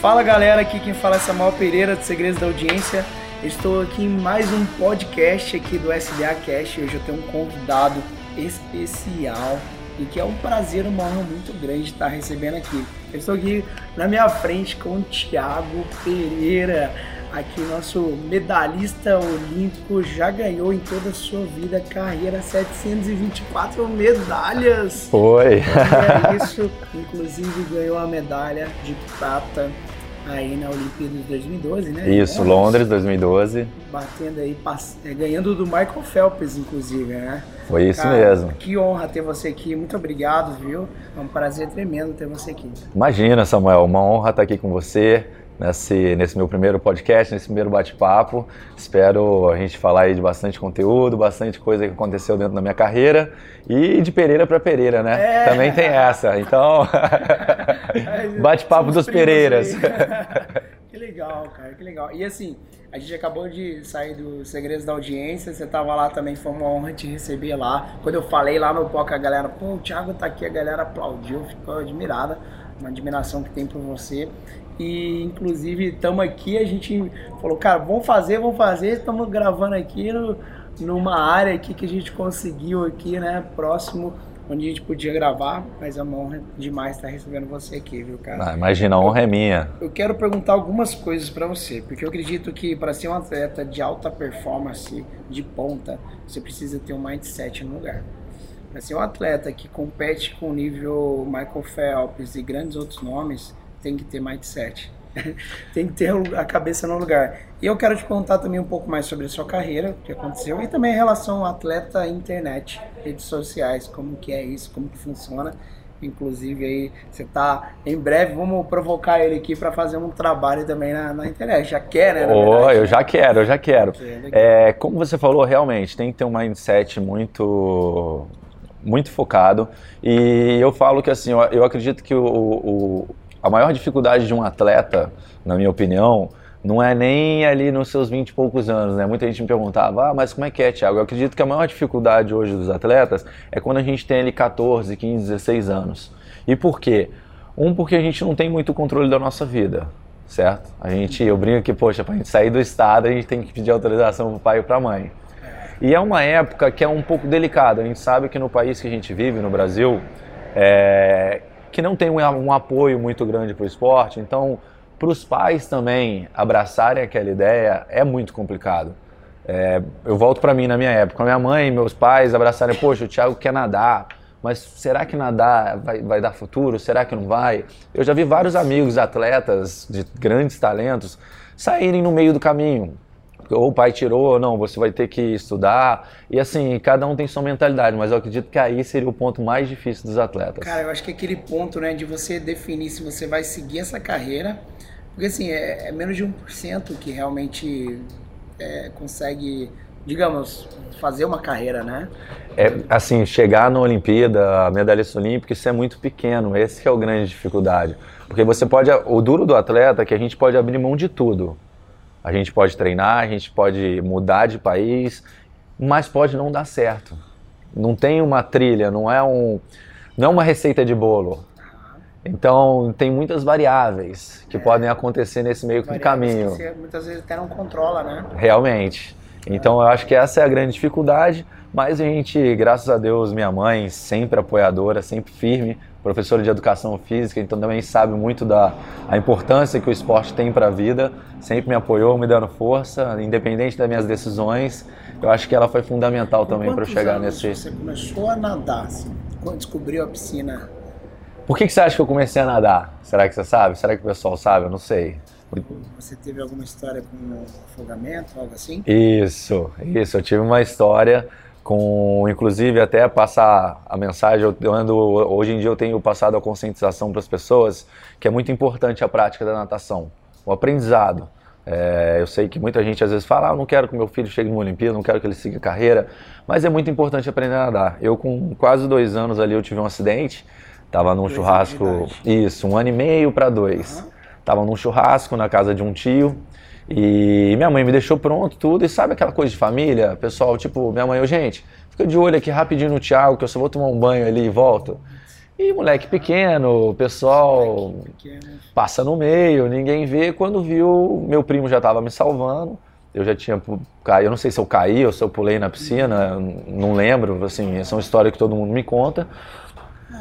Fala galera, aqui quem fala é Samuel Pereira do Segredos da Audiência. Estou aqui em mais um podcast aqui do SDA Cast. Hoje eu tenho um convidado especial e que é um prazer, uma honra muito grande estar recebendo aqui. Eu estou aqui na minha frente com o Thiago Pereira, aqui nosso medalhista olímpico, já ganhou em toda a sua vida, carreira 724 medalhas. Foi. É isso, inclusive ganhou a medalha de prata aí na Olimpíada de 2012, né? Isso, Londres 2012. Batendo aí, é, ganhando do Michael Phelps, inclusive, né? Foi isso Cara, mesmo. Que honra ter você aqui, muito obrigado, viu? É um prazer tremendo ter você aqui. Imagina, Samuel, uma honra estar aqui com você nesse, nesse meu primeiro podcast, nesse primeiro bate-papo. Espero a gente falar aí de bastante conteúdo, bastante coisa que aconteceu dentro da minha carreira e de Pereira para Pereira, né? É. Também tem essa. Então, bate-papo dos Pereiras. que legal, cara, que legal. E assim, a gente acabou de sair dos Segredos da Audiência, você tava lá também, foi uma honra te receber lá. Quando eu falei lá no POC, a galera, pô, o Thiago tá aqui, a galera aplaudiu, ficou admirada, uma admiração que tem por você. E inclusive estamos aqui, a gente falou, cara, vamos fazer, vamos fazer, estamos gravando aqui no, numa área aqui que a gente conseguiu aqui, né, próximo onde a gente podia gravar, mas é uma honra demais estar recebendo você aqui, viu, cara? Ah, imagina, a honra é minha. Eu quero perguntar algumas coisas para você, porque eu acredito que para ser um atleta de alta performance, de ponta, você precisa ter um mindset no lugar. Para ser um atleta que compete com o nível Michael Phelps e grandes outros nomes, tem que ter mindset. tem que ter a cabeça no lugar. E eu quero te contar também um pouco mais sobre a sua carreira, o que aconteceu, e também em relação ao atleta internet, redes sociais, como que é isso, como que funciona. Inclusive aí você tá em breve, vamos provocar ele aqui para fazer um trabalho também na, na internet. Já quer, né? Oh, eu já quero, eu já quero. É, como você falou, realmente tem que ter um mindset muito muito focado. E eu falo que assim, eu, eu acredito que o, o a maior dificuldade de um atleta, na minha opinião, não é nem ali nos seus 20 e poucos anos, né? Muita gente me perguntava, ah, mas como é que é, Thiago? Eu acredito que a maior dificuldade hoje dos atletas é quando a gente tem ali 14, 15, 16 anos. E por quê? Um, porque a gente não tem muito controle da nossa vida, certo? A gente, eu brinco que, poxa, pra gente sair do estado, a gente tem que pedir autorização pro pai e pra mãe. E é uma época que é um pouco delicada. A gente sabe que no país que a gente vive, no Brasil, é, que não tem um, apoio muito grande para o esporte. Então, para os pais também abraçarem aquela ideia é muito complicado. É, eu volto para mim na minha época, minha mãe meus pais abraçarem, poxa, o Thiago quer nadar, mas será que nadar vai, vai dar futuro? Será que não vai? Eu já vi vários amigos atletas de grandes talentos saírem no meio do caminho, ou o pai tirou, ou não, você vai ter que estudar. E assim, cada um tem sua mentalidade, mas eu acredito que aí seria o ponto mais difícil dos atletas. Cara, eu acho que aquele ponto, né, de você definir se você vai seguir essa carreira, porque assim, é, é menos de 1% que realmente é, consegue, digamos, fazer uma carreira, né? É, assim, chegar na Olimpíada, medalhista olímpica, isso é muito pequeno, esse é o grande dificuldade. Porque você pode, o duro do atleta é que a gente pode abrir mão de tudo. A gente pode treinar, a gente pode mudar de país, mas pode não dar certo. Não tem uma trilha, não é um, não é uma receita de bolo. Então tem muitas variáveis que é. podem acontecer nesse meio do caminho. Que você, muitas vezes até não controla, né? Realmente. Então eu acho que essa é a grande dificuldade, mas a gente, graças a Deus, minha mãe sempre apoiadora, sempre firme, professora de educação física, então também sabe muito da a importância que o esporte tem para a vida, sempre me apoiou, me dando força, independente das minhas decisões. Eu acho que ela foi fundamental também para eu chegar nesse. Você começou a nadar, assim, quando descobriu a piscina? Por que, que você acha que eu comecei a nadar? Será que você sabe? Será que o pessoal sabe? Eu não sei. Você teve alguma história com afogamento, algo assim? Isso, isso. Eu tive uma história com, inclusive, até passar a mensagem, eu ando, hoje em dia eu tenho passado a conscientização para as pessoas que é muito importante a prática da natação, o aprendizado. É, eu sei que muita gente às vezes fala, ah, eu não quero que meu filho chegue numa Olimpíada, não quero que ele siga carreira, mas é muito importante aprender a nadar. Eu com quase dois anos ali eu tive um acidente, estava num dois churrasco, isso, um ano e meio para dois. Estava num churrasco na casa de um tio, e minha mãe me deixou pronto, tudo, e sabe aquela coisa de família? Pessoal, tipo, minha mãe, eu, gente, fica de olho aqui rapidinho no Thiago, que eu só vou tomar um banho ali e volto. E moleque pequeno, pessoal passa no meio, ninguém vê. Quando viu, meu primo já estava me salvando. Eu já tinha caído, eu não sei se eu caí ou se eu pulei na piscina, não lembro, assim, essa é uma história que todo mundo me conta.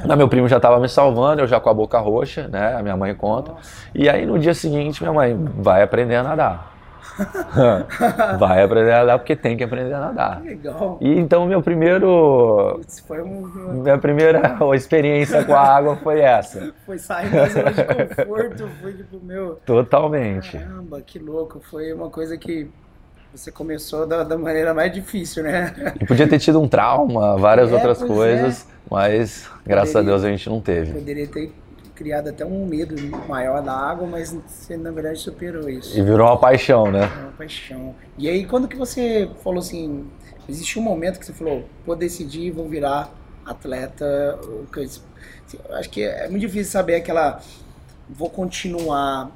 Mas meu primo já estava me salvando, eu já com a boca roxa, né? A minha mãe conta. E aí no dia seguinte minha mãe vai aprender a nadar. vai aprender a nadar porque tem que aprender a nadar. Legal. E então meu primeiro foi um... minha primeira experiência com a água foi essa. Foi sair da zona de conforto, foi tipo meu. Totalmente. Caramba, que louco, foi uma coisa que você começou da, da maneira mais difícil, né? E podia ter tido um trauma, várias é, outras coisas, é. Mas graças poderia, a Deus a gente não teve. Poderia ter criado até um medo maior da água, mas você na verdade superou isso. E virou uma paixão, né? Uma paixão. E aí quando que você falou assim, existe um momento que você falou, vou decidir, vou virar atleta, acho que é muito difícil saber aquela, vou continuar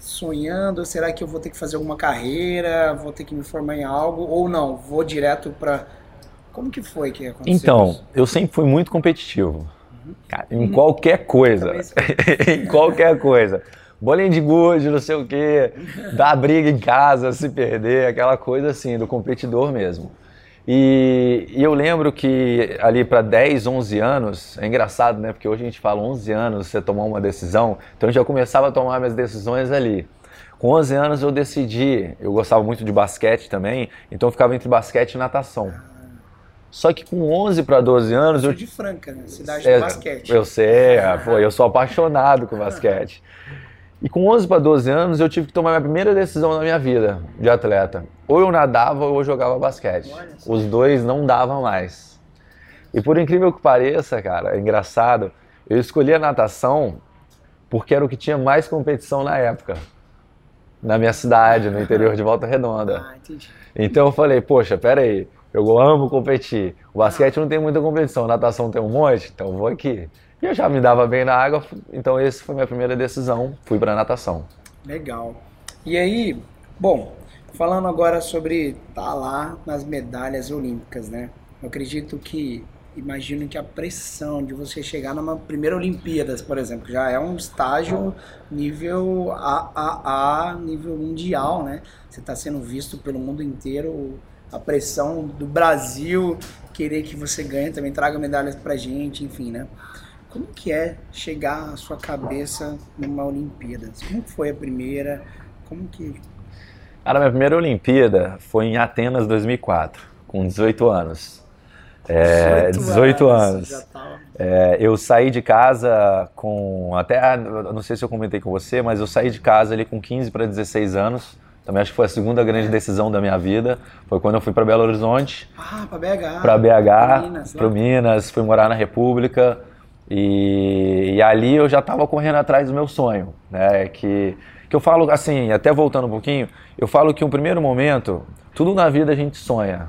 sonhando, será que eu vou ter que fazer alguma carreira, vou ter que me formar em algo, ou não, vou direto para como que foi que aconteceu? Então, isso? eu sempre fui muito competitivo. Cara, em qualquer coisa. em qualquer coisa. Bolinha de gude, não sei o quê, dar briga em casa, se perder, aquela coisa assim, do competidor mesmo. E, e eu lembro que ali para 10, 11 anos, é engraçado, né? Porque hoje a gente fala 11 anos você tomar uma decisão, então eu já começava a tomar minhas decisões ali. Com 11 anos eu decidi, eu gostava muito de basquete também, então eu ficava entre basquete e natação. Só que com 11 para 12 anos. Eu sou de Franca, né? Cidade é, de basquete. Eu sei, ah. pô, eu sou apaixonado com basquete. E com 11 para 12 anos eu tive que tomar minha primeira decisão na minha vida de atleta. Ou eu nadava ou eu jogava basquete. Os dois não davam mais. E por incrível que pareça, cara, é engraçado, eu escolhi a natação porque era o que tinha mais competição na época. Na minha cidade, no interior de Volta Redonda. Ah, entendi. Então eu falei, poxa, peraí, aí eu amo competir. O basquete não tem muita competição, natação tem um monte, então vou aqui. E eu já me dava bem na água, então essa foi minha primeira decisão, fui para natação. Legal. E aí, bom, falando agora sobre estar tá lá nas medalhas olímpicas, né? Eu acredito que imagino que a pressão de você chegar numa primeira Olimpíadas, por exemplo, já é um estágio nível AAA, nível mundial, né? Você está sendo visto pelo mundo inteiro a pressão do Brasil querer que você ganhe também, traga medalhas pra gente, enfim, né? Como que é chegar à sua cabeça numa Olimpíada? Como foi a primeira? Como que... Cara, minha primeira Olimpíada foi em Atenas 2004, com 18 anos. É, 18, 18 anos. anos. É, eu saí de casa com. Até. Não sei se eu comentei com você, mas eu saí de casa ali com 15 para 16 anos. Também acho que foi a segunda grande decisão da minha vida. Foi quando eu fui para Belo Horizonte. Ah, para BH. Para BH, para Minas, fui morar na República. E, e ali eu já estava correndo atrás do meu sonho, né? Que, que eu falo assim, até voltando um pouquinho, eu falo que um primeiro momento, tudo na vida a gente sonha.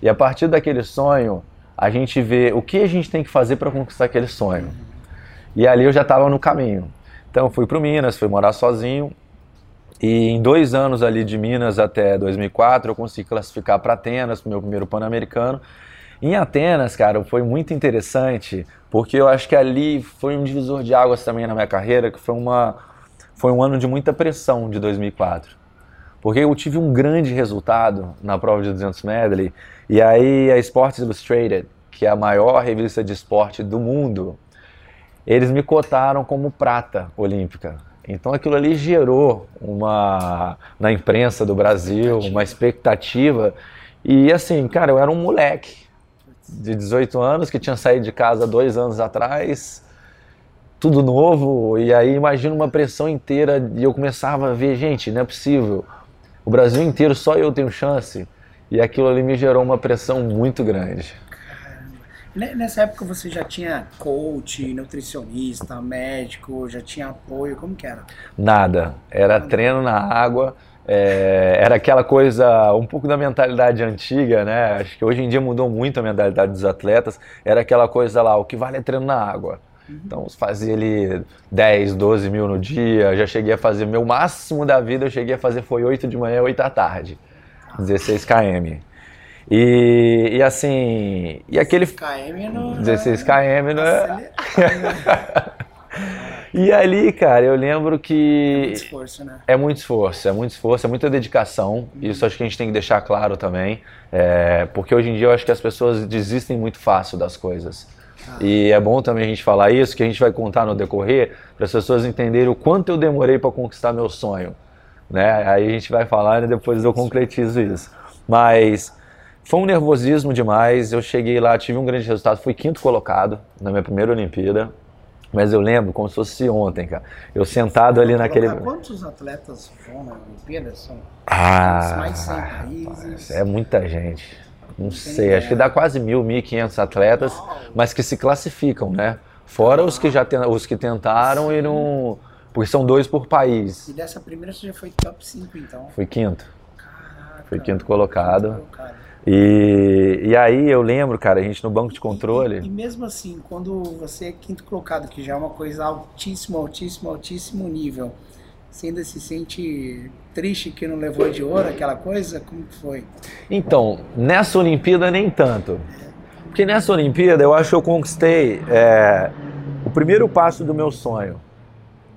E a partir daquele sonho, a gente vê o que a gente tem que fazer para conquistar aquele sonho. E ali eu já estava no caminho. Então fui para Minas, fui morar sozinho e em dois anos ali de Minas até 2004, eu consegui classificar para Atenas, para meu primeiro Pan-Americano. Em Atenas, cara, foi muito interessante, porque eu acho que ali foi um divisor de águas também na minha carreira, que foi, uma, foi um ano de muita pressão de 2004. Porque eu tive um grande resultado na prova de 200 medley, e aí a Sports Illustrated, que é a maior revista de esporte do mundo, eles me cotaram como prata olímpica. Então aquilo ali gerou uma na imprensa do Brasil uma expectativa. E assim, cara, eu era um moleque de 18 anos que tinha saído de casa dois anos atrás, tudo novo. E aí imagina uma pressão inteira e eu começava a ver, gente, não é possível, o Brasil inteiro só eu tenho chance. E aquilo ali me gerou uma pressão muito grande. Nessa época você já tinha coach, nutricionista, médico, já tinha apoio, como que era? Nada, era Nada. treino na água, é, era aquela coisa, um pouco da mentalidade antiga, né? Acho que hoje em dia mudou muito a mentalidade dos atletas, era aquela coisa lá, o que vale é treino na água. Uhum. Então fazia ali 10, 12 mil no dia, já cheguei a fazer, meu máximo da vida eu cheguei a fazer foi 8 de manhã, 8 da tarde, 16 km. E, e assim, e aquele 16 km no 16 km, né? E ali, cara, eu lembro que. É muito esforço, né? É muito esforço, é muito esforço, é muita dedicação. Isso acho que a gente tem que deixar claro também. É, porque hoje em dia eu acho que as pessoas desistem muito fácil das coisas. Ah. E é bom também a gente falar isso, que a gente vai contar no decorrer, para as pessoas entenderem o quanto eu demorei para conquistar meu sonho. Né? Aí a gente vai falar e depois eu concretizo isso. Mas foi um nervosismo demais. Eu cheguei lá, tive um grande resultado, fui quinto colocado na minha primeira Olimpíada. Mas eu lembro como se fosse ontem, cara. Eu sentado ali naquele. Quantos atletas vão na Olimpíada? São ah, mais de 100 países. É muita gente. Não sei, acho que dá quase mil, mil e quinhentos atletas, mas que se classificam, né? Fora os que já os que tentaram e não. Porque são dois por país. E dessa primeira você já foi top 5, então? Fui quinto. Caraca. Fui quinto colocado. Quinto colocado. E, e aí eu lembro, cara, a gente no banco de controle. E, e, mesmo assim, quando você é quinto colocado, que já é uma coisa altíssimo, altíssimo, altíssimo nível, você ainda se sente triste que não levou de ouro aquela coisa? Como que foi? Então, nessa Olimpíada nem tanto. Porque nessa Olimpíada eu acho que eu conquistei é, o primeiro passo do meu sonho.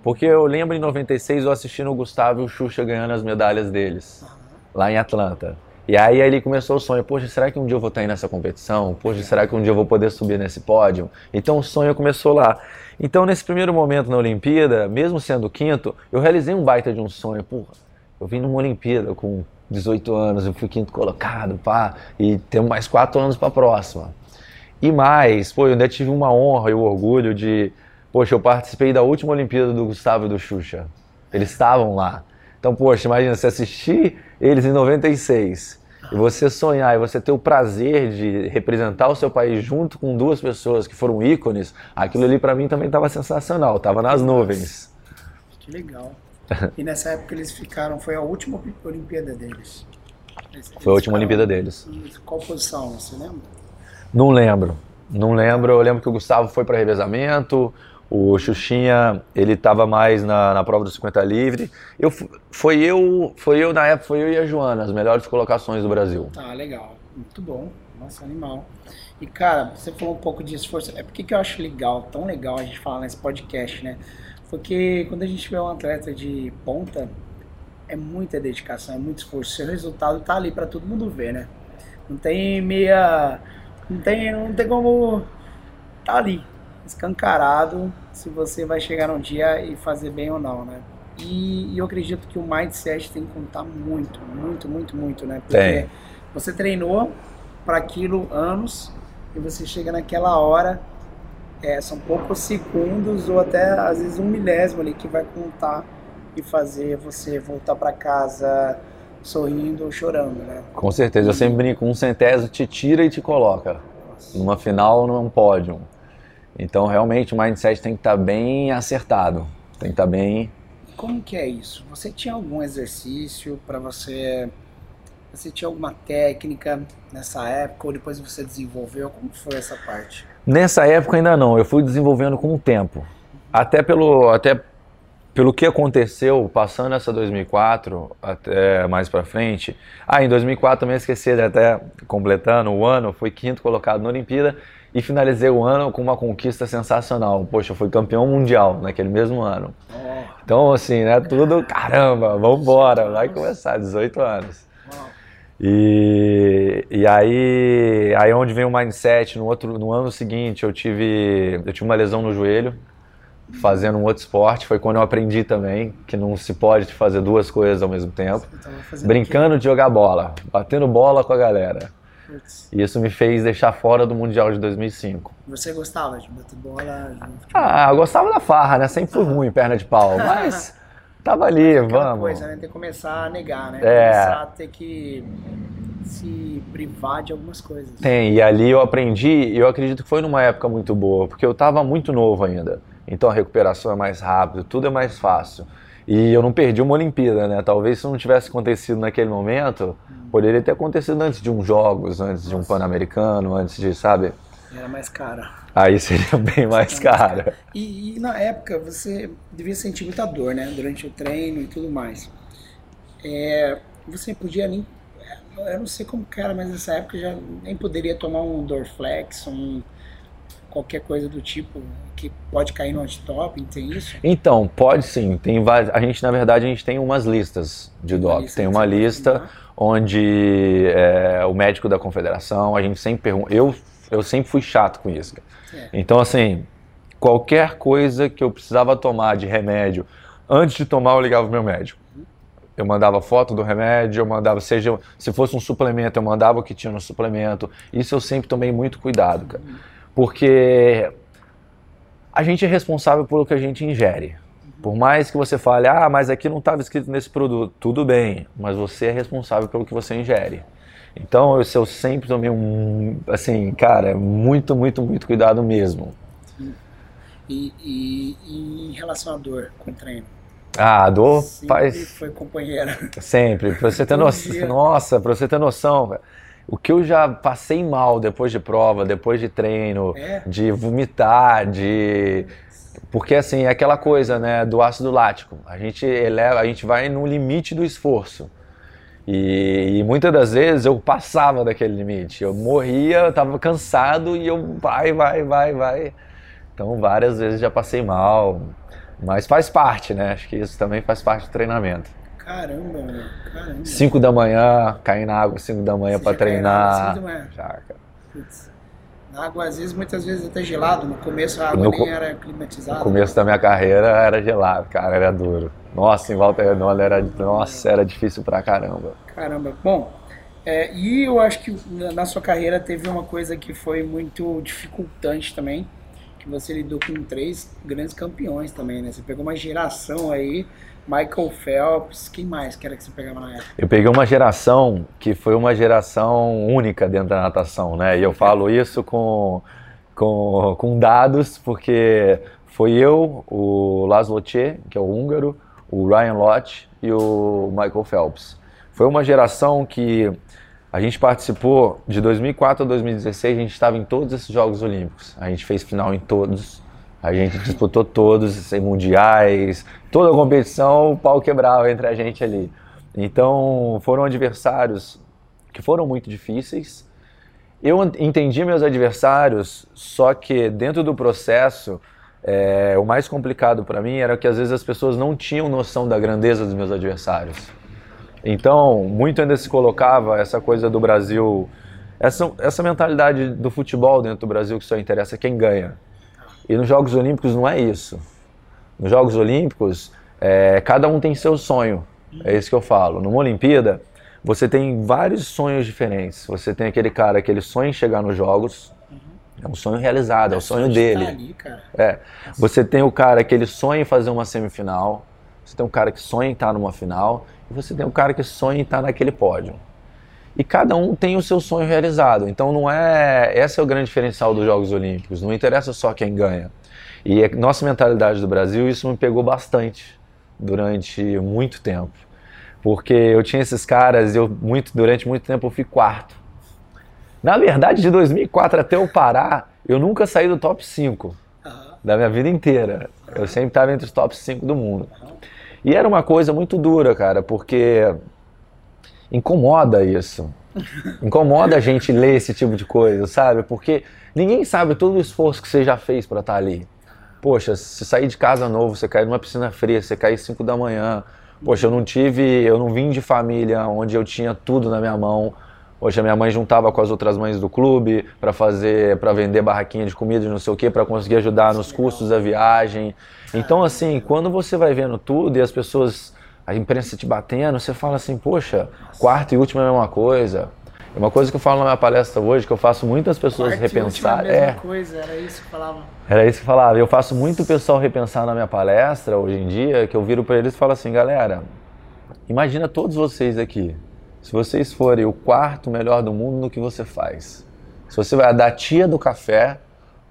Porque eu lembro em 96 eu assistindo o Gustavo e o Xuxa ganhando as medalhas deles, lá em Atlanta. E aí ele começou o sonho, poxa, será que um dia eu vou estar aí nessa competição? Poxa, será que um dia eu vou poder subir nesse pódio? Então o sonho começou lá. Então nesse primeiro momento na Olimpíada, mesmo sendo quinto, eu realizei um baita de um sonho. Porra, eu vim numa Olimpíada com 18 anos, eu fui quinto colocado, pá, e temos mais quatro anos para a próxima. E mais, pô, eu ainda tive uma honra e o orgulho de, poxa, eu participei da última Olimpíada do Gustavo e do Xuxa. Eles estavam lá. Então, poxa, imagina, você assistir eles em 96 e você sonhar e você ter o prazer de representar o seu país junto com duas pessoas que foram ícones, aquilo ali para mim também estava sensacional, estava nas nuvens. Que legal. E nessa época eles ficaram, foi a última Olimpíada deles. Eles foi a última Olimpíada deles. Qual posição, você lembra? Não lembro. Não lembro. Eu lembro que o Gustavo foi para revezamento, o Xuxinha, ele estava mais na, na prova do 50 livre. Eu, foi, eu, foi eu, na época, foi eu e a Joana, as melhores colocações do Brasil. Ah, legal. Muito bom. Nossa, animal. E, cara, você falou um pouco de esforço. É porque que eu acho legal, tão legal a gente falar nesse podcast, né? Porque quando a gente vê um atleta de ponta, é muita dedicação, é muito esforço. Seu resultado tá ali para todo mundo ver, né? Não tem meia. Não tem, não tem como. Tá ali escancarado se você vai chegar um dia e fazer bem ou não, né? E, e eu acredito que o mindset tem que contar muito, muito, muito, muito, né? Porque tem. você treinou para aquilo anos e você chega naquela hora, é, são poucos segundos ou até às vezes um milésimo ali que vai contar e fazer você voltar para casa sorrindo ou chorando, né? Com certeza, eu sempre brinco, um centésimo te tira e te coloca. Nossa. Numa final, num pódio. Então, realmente, o mindset tem que estar tá bem acertado, tem que estar tá bem... Como que é isso? Você tinha algum exercício para você... Você tinha alguma técnica nessa época ou depois você desenvolveu? Como foi essa parte? Nessa época ainda não, eu fui desenvolvendo com o tempo. Até pelo, até pelo que aconteceu passando essa 2004 até mais para frente. Ah, em 2004 também esqueci de até completando o ano, fui quinto colocado na Olimpíada e finalizei o ano com uma conquista sensacional. Poxa, fui campeão mundial naquele mesmo ano. Então, assim, né, tudo, caramba, vamos embora, vai começar, 18 anos. E, e aí, aí onde vem o mindset, no, outro, no ano seguinte eu tive, eu tive uma lesão no joelho, fazendo um outro esporte, foi quando eu aprendi também que não se pode fazer duas coisas ao mesmo tempo. Brincando de jogar bola, batendo bola com a galera. E isso me fez deixar fora do Mundial de 2005. Você gostava de bater bola? Ah, eu gostava da farra, né? Sempre fui ruim, perna de pau, mas tava ali, mas vamos. coisa, né? Tem que começar a negar, né? É. Começar a ter que se privar de algumas coisas. Tem, e ali eu aprendi, e eu acredito que foi numa época muito boa, porque eu tava muito novo ainda. Então a recuperação é mais rápida, tudo é mais fácil. E eu não perdi uma Olimpíada, né? Talvez se não tivesse acontecido naquele momento, poderia ter acontecido antes de uns jogos, antes Nossa. de um Pan-Americano, antes de, sabe? Era mais cara. Aí seria bem mais cara. E, e, na época você devia sentir muita dor, né? Durante o treino e tudo mais. É, você podia nem. eu não sei como que era, mas nessa época já nem poderia tomar um Dorflex, um qualquer coisa do tipo que pode cair no antidoping, tem isso? Então, pode sim. Tem várias, a gente, na verdade, a gente tem umas listas de doping. Tem uma lista onde é, o médico da confederação, a gente sempre pergunta. Eu, eu sempre fui chato com isso. É. Então, assim, qualquer coisa que eu precisava tomar de remédio, antes de tomar, eu ligava pro meu médico. Eu mandava foto do remédio, eu mandava, seja se fosse um suplemento, eu mandava o que tinha no suplemento. Isso eu sempre tomei muito cuidado, cara. Porque a gente é responsável pelo que a gente ingere. Por mais que você fale, ah, mas aqui não estava escrito nesse produto, tudo bem, mas você é responsável pelo que você ingere. Então eu, eu sempre tomei um, assim, cara, muito, muito, muito cuidado mesmo. E, e, e em relação à dor com o treino? Ah, a dor sempre faz. foi companheira. Sempre. Pra você ter noção. Nossa, pra você ter noção, o que eu já passei mal depois de prova, depois de treino, é? de vomitar, de. Porque assim, é aquela coisa, né, do ácido lático. A gente eleva, a gente vai no limite do esforço. E, e, muitas das vezes eu passava daquele limite. Eu morria, eu tava cansado e eu vai, vai, vai, vai. Então várias vezes já passei mal. Mas faz parte, né? Acho que isso também faz parte do treinamento. Caramba, meu. Caramba. 5 da manhã, cair na água 5 da manhã para treinar. 5 da manhã. Já, cara. Putz. Na água, às vezes, muitas vezes até gelado. No começo a água no nem era climatizada. No começo da minha carreira era gelado, cara, era duro. Nossa, em Volta Redonda era, nossa, era difícil pra caramba. Caramba. Bom, é, e eu acho que na sua carreira teve uma coisa que foi muito dificultante também, você lidou com três grandes campeões também, né? Você pegou uma geração aí, Michael Phelps, quem mais que era que você pegava na época? Eu peguei uma geração que foi uma geração única dentro da natação, né? E eu falo isso com, com, com dados, porque foi eu, o Laszlo Tche, que é o húngaro, o Ryan Lott e o Michael Phelps. Foi uma geração que a gente participou de 2004 a 2016, a gente estava em todos esses Jogos Olímpicos. A gente fez final em todos. A gente disputou todos, em mundiais, toda a competição, o pau quebrava entre a gente ali. Então, foram adversários que foram muito difíceis. Eu entendi meus adversários, só que dentro do processo, é, o mais complicado para mim era que às vezes as pessoas não tinham noção da grandeza dos meus adversários. Então, muito ainda se colocava essa coisa do Brasil, essa, essa mentalidade do futebol dentro do Brasil que só interessa quem ganha. E nos Jogos Olímpicos não é isso. Nos Jogos Olímpicos, é, cada um tem seu sonho. É isso que eu falo. Numa Olimpíada, você tem vários sonhos diferentes. Você tem aquele cara que ele sonha em chegar nos Jogos, é um sonho realizado, é o sonho dele. Ali, é. Você tem o cara que ele sonha em fazer uma semifinal, você tem um cara que sonha em estar numa final, você tem um cara que sonha em estar naquele pódio. E cada um tem o seu sonho realizado. Então não é. Esse é o grande diferencial dos Jogos Olímpicos. Não interessa só quem ganha. E a nossa mentalidade do Brasil, isso me pegou bastante durante muito tempo. Porque eu tinha esses caras, eu muito durante muito tempo eu fui quarto. Na verdade, de 2004 até eu parar, eu nunca saí do top 5 uhum. da minha vida inteira. Eu sempre estava entre os top 5 do mundo. E era uma coisa muito dura, cara, porque incomoda isso. Incomoda a gente ler esse tipo de coisa, sabe? Porque ninguém sabe todo o esforço que você já fez para estar tá ali. Poxa, se sair de casa novo, você cair numa piscina fria, você cair 5 da manhã. Poxa, eu não tive, eu não vim de família onde eu tinha tudo na minha mão. Poxa, minha mãe juntava com as outras mães do clube para fazer, para vender barraquinha de comida e não sei o que, para conseguir ajudar nos custos da viagem. Então, assim, quando você vai vendo tudo e as pessoas a imprensa te batendo, você fala assim, poxa, quarto e último é a mesma coisa. É uma coisa que eu falo na minha palestra hoje, que eu faço muitas pessoas quarto repensar. E é a mesma é, coisa, era isso que falava. Era isso que falava. Eu faço muito pessoal repensar na minha palestra hoje em dia, que eu viro para eles e falo assim, galera, imagina todos vocês aqui. Se vocês forem o quarto melhor do mundo no que você faz. Se você vai da tia do café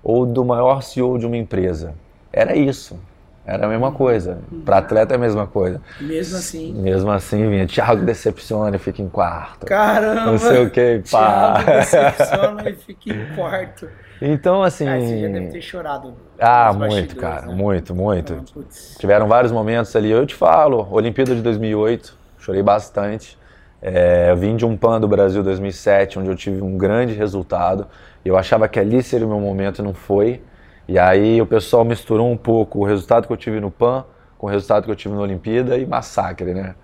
ou do maior CEO de uma empresa. Era isso. Era a mesma coisa. Para atleta é a mesma coisa. Mesmo assim. Mesmo assim, vinha. Thiago decepciona e fica em quarto. Caramba! Não sei o que, pá. Thiago decepciona e fica em quarto. Então, assim. Ah, você já deve ter chorado. Ah, muito, cara. Né? Muito, muito. Ah, Tiveram vários momentos ali. Eu te falo, Olimpíada de 2008, chorei bastante. É, eu vim de um PAN do Brasil 2007, onde eu tive um grande resultado. Eu achava que ali seria o meu momento não foi. E aí o pessoal misturou um pouco o resultado que eu tive no PAN com o resultado que eu tive na Olimpíada e massacre, né?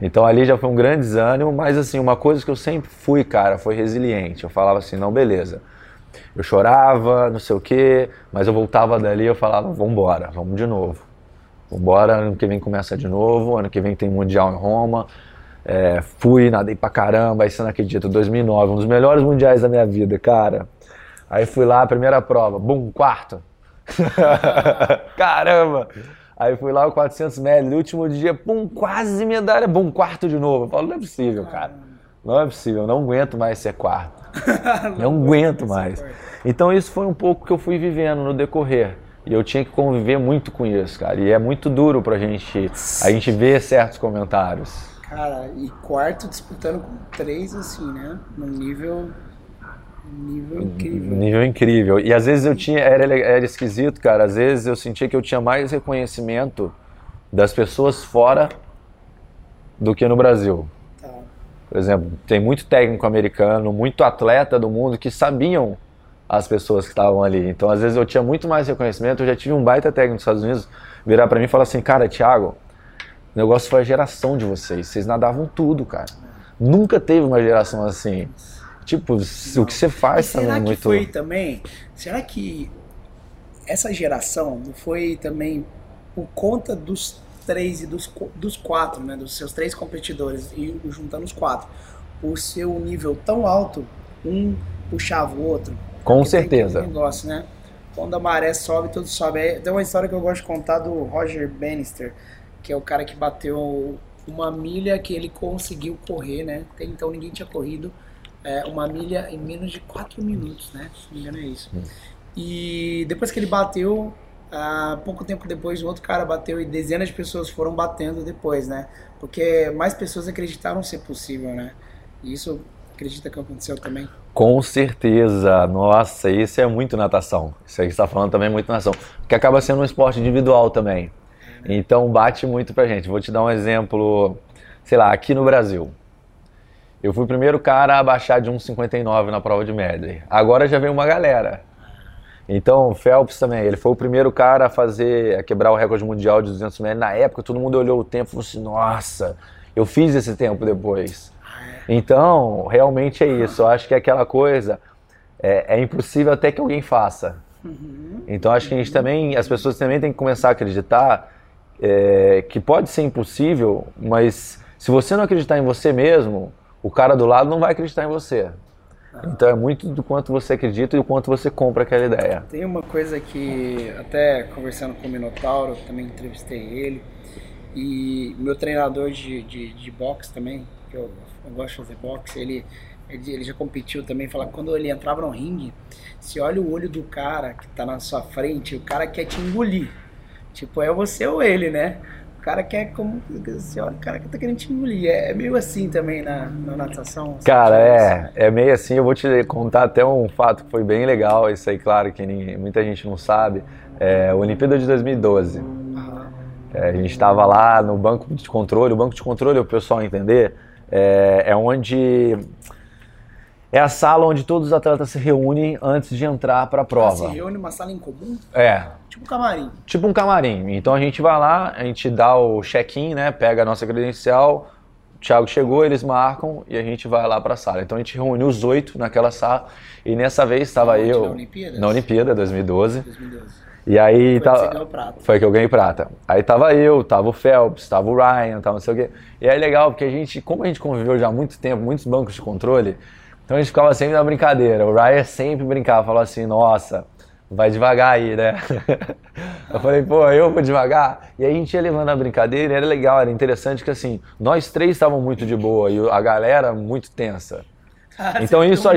Então ali já foi um grande desânimo, mas assim, uma coisa que eu sempre fui, cara, foi resiliente. Eu falava assim, não, beleza. Eu chorava, não sei o quê, mas eu voltava dali eu falava, vamos embora, vamos de novo. Vambora, ano que vem começa de novo, ano que vem tem Mundial em Roma. É, fui, nadei pra caramba, aí você não acredita, 2009, um dos melhores mundiais da minha vida, cara. Aí fui lá, primeira prova, bum, quarto. caramba! Aí fui lá, o 400 metros, no último dia, pum, quase medalha, bum, quarto de novo. Eu falo, não é possível, cara. Não é possível, não aguento mais ser quarto. não aguento mais. Então isso foi um pouco que eu fui vivendo no decorrer. E eu tinha que conviver muito com isso, cara. E é muito duro pra gente, a gente ver certos comentários. Cara, e quarto disputando com três, assim, né? Num nível. Nível incrível. Nível incrível. E às vezes eu tinha. Era, era esquisito, cara. Às vezes eu sentia que eu tinha mais reconhecimento das pessoas fora do que no Brasil. Tá. Por exemplo, tem muito técnico americano, muito atleta do mundo que sabiam as pessoas que estavam ali. Então, às vezes, eu tinha muito mais reconhecimento. Eu já tive um baita técnico nos Estados Unidos virar para mim e falar assim: Cara, Thiago, o negócio foi a geração de vocês. Vocês nadavam tudo, cara. Nunca teve uma geração assim. Tipo, Não. o que você faz também será é muito. que foi também? Será que essa geração não foi também por conta dos três e dos, dos quatro, né? Dos seus três competidores e juntando os quatro, o seu nível tão alto, um puxava o outro. Com certeza. Tem negócio, né? Quando a maré sobe, tudo sobe. Tem uma história que eu gosto de contar do Roger Bannister, que é o cara que bateu uma milha que ele conseguiu correr, né? Até então ninguém tinha corrido é, uma milha em menos de 4 minutos, né? Se não me engano é isso. Hum. E depois que ele bateu, uh, pouco tempo depois, um outro cara bateu e dezenas de pessoas foram batendo depois, né? Porque mais pessoas acreditaram ser possível, né? E isso acredita que aconteceu também? Com certeza, nossa, isso é muito natação. Isso aí que você está falando também é muito natação. Porque acaba sendo um esporte individual também. Então bate muito pra gente. Vou te dar um exemplo, sei lá, aqui no Brasil. Eu fui o primeiro cara a baixar de 1,59 na prova de medley. Agora já vem uma galera. Então, o Phelps também, ele foi o primeiro cara a fazer, a quebrar o recorde mundial de 200 metros. Na época, todo mundo olhou o tempo e falou assim, nossa, eu fiz esse tempo depois. Então, realmente é isso. Eu acho que é aquela coisa é, é impossível até que alguém faça. Uhum. Então, acho que a gente também, as pessoas também têm que começar a acreditar é, que pode ser impossível, mas se você não acreditar em você mesmo, o cara do lado não vai acreditar em você. Então é muito do quanto você acredita e do quanto você compra aquela ideia. Tem uma coisa que, até conversando com o Minotauro, também entrevistei ele, e meu treinador de, de, de boxe também, que eu eu gosto de fazer boxe, ele, ele, já competiu também, fala quando ele entrava no ringue, se olha o olho do cara que tá na sua frente, o cara quer te engolir. Tipo, é você ou ele, né? O cara quer como. Você olha, o cara que tá querendo te engolir. É meio assim também na, na natação. Cara, é. É meio assim. Eu vou te contar até um fato que foi bem legal. Isso aí, claro, que ninguém, muita gente não sabe. É, Olimpíada de 2012. Uhum. É, a gente estava lá no banco de controle. O banco de controle, o pessoal entender, é, é onde é a sala onde todos os atletas se reúnem antes de entrar para a prova. Ah, se reúne uma sala em comum? É. Tipo um camarim. Tipo um camarim. Então a gente vai lá, a gente dá o check-in, né? Pega a nossa credencial. O Thiago chegou, eles marcam e a gente vai lá para a sala. Então a gente reúne os oito naquela sala e nessa vez estava eu na Olimpíada, na Olimpíada 2012. 2012. E aí foi, tá, que prata. foi que eu ganhei prata. Aí tava eu, tava o Phelps, tava o Ryan, tava não sei o quê. E é legal, porque a gente, como a gente conviveu já há muito tempo, muitos bancos de controle, então a gente ficava sempre na brincadeira. O Ryan sempre brincava, falava assim, nossa, vai devagar aí, né? eu falei, pô, eu vou devagar. E aí a gente ia levando a brincadeira, e era legal, era interessante que assim, nós três estávamos muito de boa e a galera muito tensa. Então isso,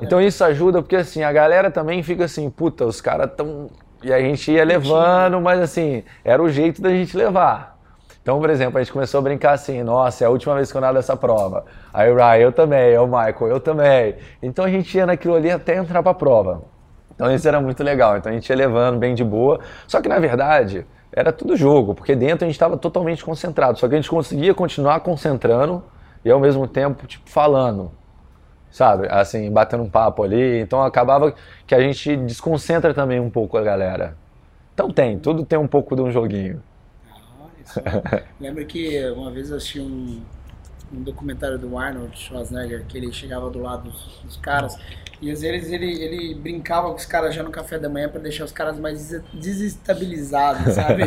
então isso ajuda porque assim, a galera também fica assim, puta, os caras tão e a gente ia levando, mas assim, era o jeito da gente levar. Então, por exemplo, a gente começou a brincar assim, nossa, é a última vez que eu nado essa prova. Aí o Ryan, eu também, o Michael, eu também. Então a gente ia naquilo ali até entrar para a prova. Então isso era muito legal. Então a gente ia levando bem de boa. Só que na verdade, era tudo jogo, porque dentro a gente estava totalmente concentrado. Só que a gente conseguia continuar concentrando e ao mesmo tempo, tipo, falando, sabe? Assim, batendo um papo ali. Então acabava que a gente desconcentra também um pouco a galera. Então tem, tudo tem um pouco de um joguinho. Lembra que uma vez eu assisti um, um documentário do Arnold Schwarzenegger, que ele chegava do lado dos, dos caras e às vezes ele, ele brincava com os caras já no café da manhã para deixar os caras mais desestabilizados, sabe?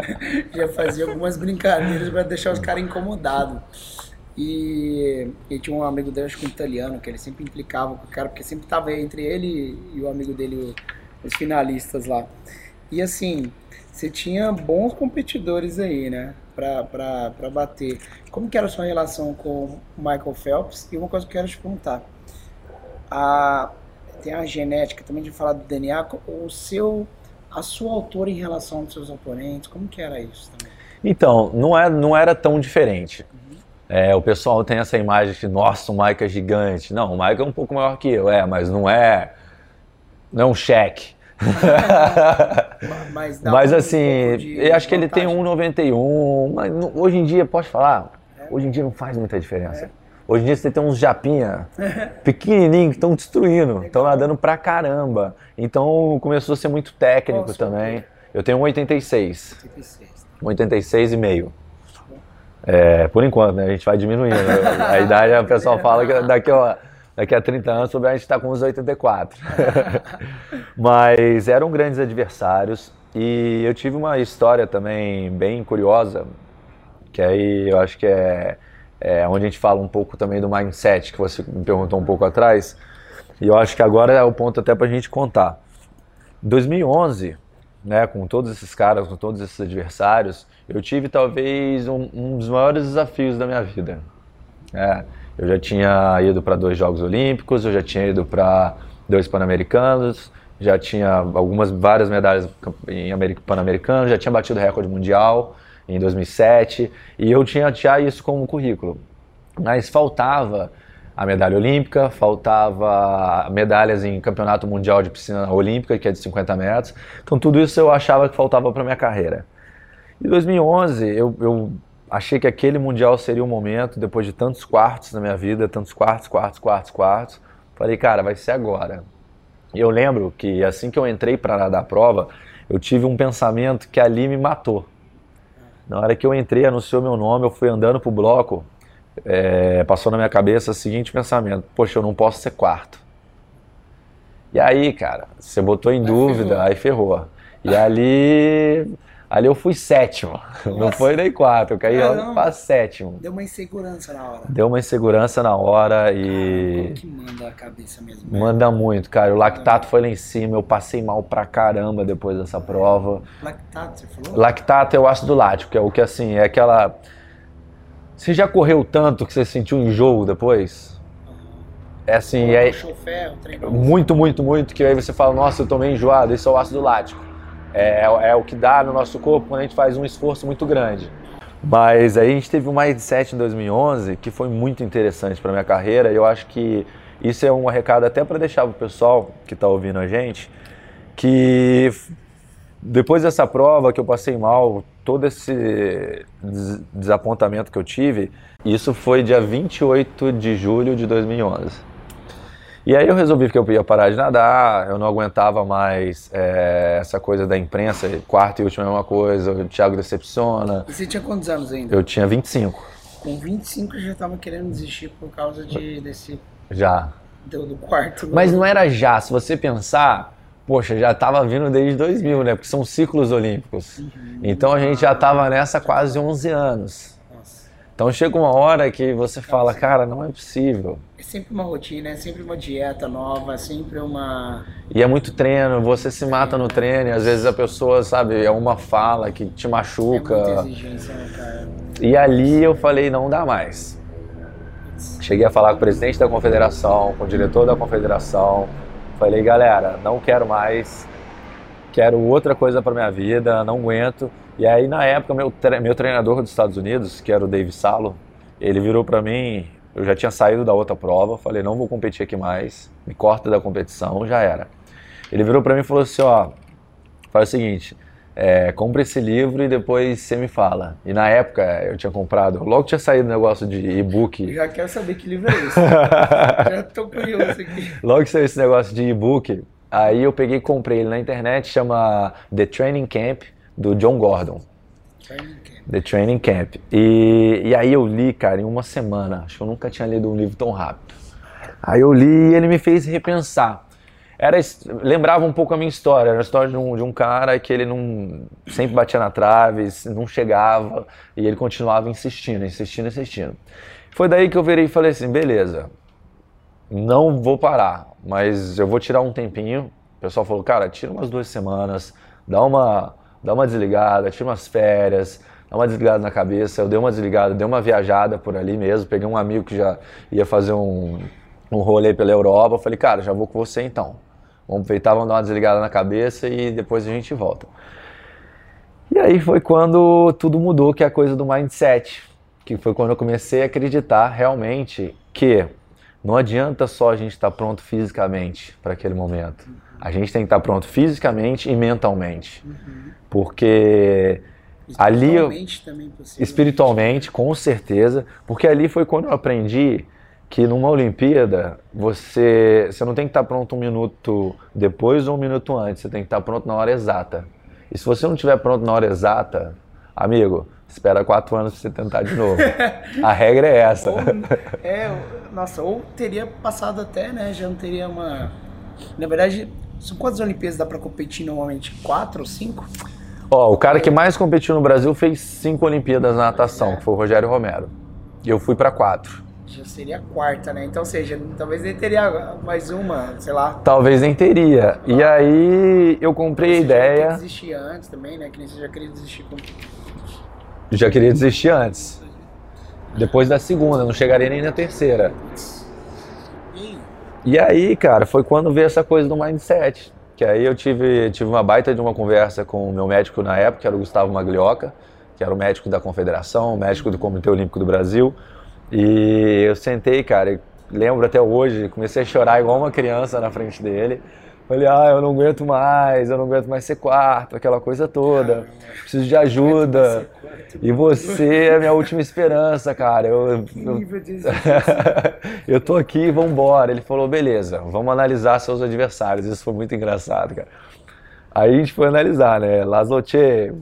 já fazia algumas brincadeiras para deixar os caras incomodados. E, e tinha um amigo dele, acho que um italiano, que ele sempre implicava com o cara, porque sempre tava entre ele e o amigo dele, os finalistas lá. E assim, você tinha bons competidores aí, né? Pra, pra, pra bater. Como que era a sua relação com o Michael Phelps? E uma coisa que eu quero te perguntar a, tem a genética, também de falar do DNA, o seu, a sua altura em relação aos seus oponentes, como que era isso também? Então, não, é, não era tão diferente. Uhum. É, o pessoal tem essa imagem de, nossa, o Mike é gigante. Não, o Mike é um pouco maior que eu, é, mas não é, não é um cheque. mas, mas um assim, eu acho que ele tem 1,91, mas hoje em dia, posso falar, é. hoje em dia não faz muita diferença. É. Hoje em dia você tem uns japinha pequenininhos que estão destruindo, estão nadando pra caramba. Então começou a ser muito técnico Nossa, também. Eu tenho um 86. 86. Um 86 e meio. É, por enquanto, né? A gente vai diminuindo. a idade, o pessoal fala que daqui a, daqui a 30 anos a gente está com uns 84. Mas eram grandes adversários. E eu tive uma história também bem curiosa, que aí eu acho que é é, onde a gente fala um pouco também do mindset, que você me perguntou um pouco atrás. E eu acho que agora é o ponto até para a gente contar. Em 2011, né, com todos esses caras, com todos esses adversários, eu tive talvez um, um dos maiores desafios da minha vida. É, eu já tinha ido para dois Jogos Olímpicos, eu já tinha ido para dois Pan-Americanos, já tinha algumas várias medalhas em Pan-Americano, já tinha batido recorde mundial em 2007, e eu tinha já isso como currículo. Mas faltava a medalha olímpica, faltava medalhas em campeonato mundial de piscina olímpica, que é de 50 metros. Então tudo isso eu achava que faltava para minha carreira. Em 2011, eu, eu achei que aquele mundial seria o momento, depois de tantos quartos na minha vida, tantos quartos, quartos, quartos, quartos. Falei, cara, vai ser agora. E eu lembro que assim que eu entrei para nadar a prova, eu tive um pensamento que ali me matou. Na hora que eu entrei, anunciou meu nome, eu fui andando pro bloco, é, passou na minha cabeça o seguinte pensamento: poxa, eu não posso ser quarto. E aí, cara, você botou em dúvida, ferrou. aí ferrou. E ali Ali eu fui sétimo, Nossa. não foi nem quatro, eu caí para sétimo. Deu uma insegurança na hora. Deu uma insegurança na hora e. Cara, que manda a cabeça mesmo. Manda muito, cara. O lactato foi lá em cima, eu passei mal pra caramba depois dessa prova. Lactato, você falou? Lactato é o ácido lático, que é o que assim, é aquela. Você já correu tanto que você sentiu enjoo depois? É assim, é. Ferro, muito, muito, muito, que aí você fala, nossa, eu tô meio enjoado, isso é o ácido lático. É, é, o que dá no nosso corpo quando a gente faz um esforço muito grande. Mas aí a gente teve um mindset em 2011 que foi muito interessante para minha carreira e eu acho que isso é um recado até para deixar o pessoal que está ouvindo a gente que depois dessa prova que eu passei mal, todo esse desapontamento que eu tive, isso foi dia 28 de julho de 2011. E aí eu resolvi que eu ia parar de nadar, eu não aguentava mais é, essa coisa da imprensa, quarta e última é uma coisa, o Thiago decepciona. E você tinha quantos anos ainda? Eu tinha 25. Com 25 eu já estava querendo desistir por causa de, desse... Já. Do, do quarto. Mas não era já, se você pensar, poxa, já estava vindo desde 2000, né? Porque são ciclos olímpicos. Uhum. Então a gente já estava nessa quase 11 anos. Então chega uma hora que você fala, cara, não é possível. É sempre uma rotina, é sempre uma dieta nova, é sempre uma. E é muito treino, você se mata no treino, e às vezes a pessoa, sabe, é uma fala que te machuca. É muita exigência, né, cara? E ali eu falei, não dá mais. Cheguei a falar com o presidente da confederação, com o diretor da confederação. Falei, galera, não quero mais, quero outra coisa para minha vida, não aguento. E aí, na época, meu, tre meu treinador dos Estados Unidos, que era o Dave Salo, ele virou para mim, eu já tinha saído da outra prova, falei, não vou competir aqui mais, me corta da competição, já era. Ele virou para mim e falou assim, ó, faz o seguinte, é, compra esse livro e depois você me fala. E na época eu tinha comprado, logo tinha saído o negócio de e-book. Já quero saber que livro é esse. Já tô curioso aqui. Logo que saiu esse negócio de e-book, aí eu peguei e comprei ele na internet, chama The Training Camp, do John Gordon. Training. The Training Camp. E, e aí eu li, cara, em uma semana. Acho que eu nunca tinha lido um livro tão rápido. Aí eu li e ele me fez repensar era lembrava um pouco a minha história. Era a história de um, de um cara que ele não sempre batia na trave, não chegava e ele continuava insistindo, insistindo, insistindo. Foi daí que eu virei e falei assim, beleza, não vou parar, mas eu vou tirar um tempinho. O pessoal falou, cara, tira umas duas semanas, dá uma, dá uma desligada, tira umas férias, dá uma desligada na cabeça. Eu dei uma desligada, dei uma viajada por ali mesmo. Peguei um amigo que já ia fazer um, um rolê pela Europa. Falei, cara, já vou com você então. Vamos aproveitar, vamos dar uma desligada na cabeça e depois a gente volta. E aí foi quando tudo mudou, que é a coisa do mindset. Que foi quando eu comecei a acreditar realmente que não adianta só a gente estar pronto fisicamente para aquele momento. A gente tem que estar pronto fisicamente e mentalmente. Uhum. Porque ali. Espiritualmente também possível. Espiritualmente, com certeza. Porque ali foi quando eu aprendi que numa Olimpíada você, você não tem que estar pronto um minuto depois ou um minuto antes, você tem que estar pronto na hora exata. E se você não estiver pronto na hora exata, amigo, espera quatro anos para você tentar de novo. A regra é essa. Ou, é, nossa, ou teria passado até, né? Já não teria uma. Na verdade, são quantas Olimpíadas dá para competir normalmente? Quatro ou cinco? Ó, o cara que mais competiu no Brasil fez cinco Olimpíadas na natação, é. que foi o Rogério Romero. E eu fui para quatro já seria a quarta, né? Então, ou seja, talvez nem teria mais uma, sei lá. Talvez nem teria. E aí eu comprei a ideia. Já desistir antes também, né? Que nem você já queria desistir com. Já queria desistir antes. Depois da segunda, não chegaria nem na terceira. E aí, cara, foi quando veio essa coisa do mindset. Que aí eu tive, tive uma baita de uma conversa com o meu médico na época, que era o Gustavo Maglioca, que era o médico da Confederação, médico do Comitê Olímpico do Brasil. E eu sentei, cara, lembro até hoje, comecei a chorar igual uma criança na frente dele. Falei, ah, eu não aguento mais, eu não aguento mais ser quarto, aquela coisa toda. Preciso de ajuda. E você é minha última esperança, cara. Eu, eu, eu tô aqui, vambora. Ele falou, beleza, vamos analisar seus adversários. Isso foi muito engraçado, cara. Aí a gente foi analisar, né? Laszlo Tchê,